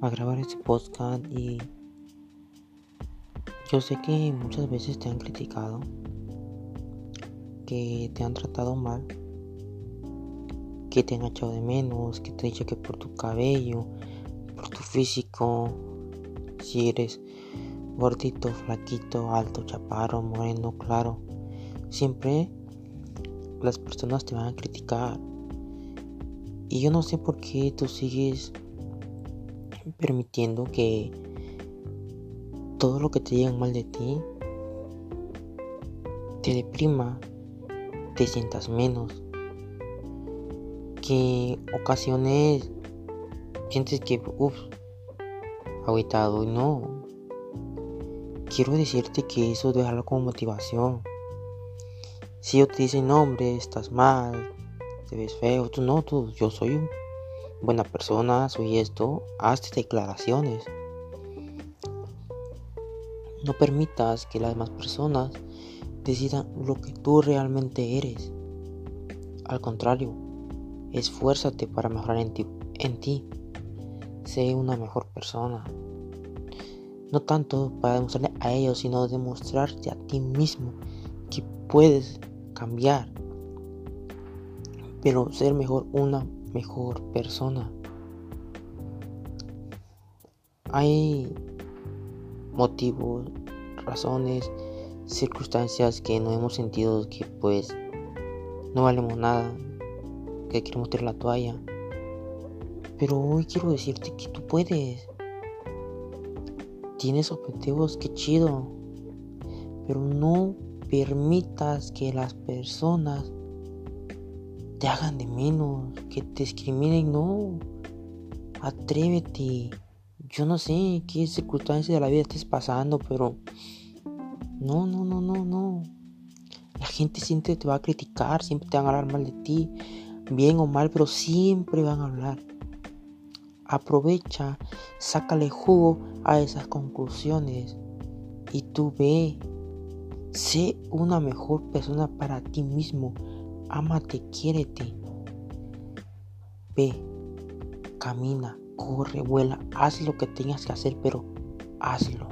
a grabar este podcast y yo sé que muchas veces te han criticado, que te han tratado mal, que te han echado de menos, que te han dicho que por tu cabello, por tu físico, si eres gordito, flaquito, alto, chaparro, moreno, claro, siempre las personas te van a criticar. Y yo no sé por qué tú sigues permitiendo que todo lo que te digan mal de ti te deprima, te sientas menos, que ocasiones sientes que, uff, aguitado y no. Quiero decirte que eso déjalo como motivación. Si yo te dicen, no, hombre, estás mal, te ves feo, tú no, tú, yo soy buena persona, soy esto, hazte declaraciones. No permitas que las demás personas decidan lo que tú realmente eres. Al contrario, esfuérzate para mejorar en ti. En ti. Sé una mejor persona. No tanto para demostrarle a ellos, sino demostrarte a ti mismo que puedes cambiar. Pero ser mejor una mejor persona. Hay motivos, razones, circunstancias que no hemos sentido que pues no valemos nada, que queremos tirar la toalla. Pero hoy quiero decirte que tú puedes. Tienes objetivos, que chido. Pero no permitas que las personas te hagan de menos, que te discriminen, no. Atrévete. Yo no sé qué circunstancias de la vida estés pasando, pero no, no, no, no, no. La gente siempre te va a criticar, siempre te van a hablar mal de ti, bien o mal, pero siempre van a hablar. Aprovecha, sácale jugo a esas conclusiones y tú ve, sé una mejor persona para ti mismo Amate, quiérete. Ve, camina, corre, vuela, haz lo que tengas que hacer, pero hazlo.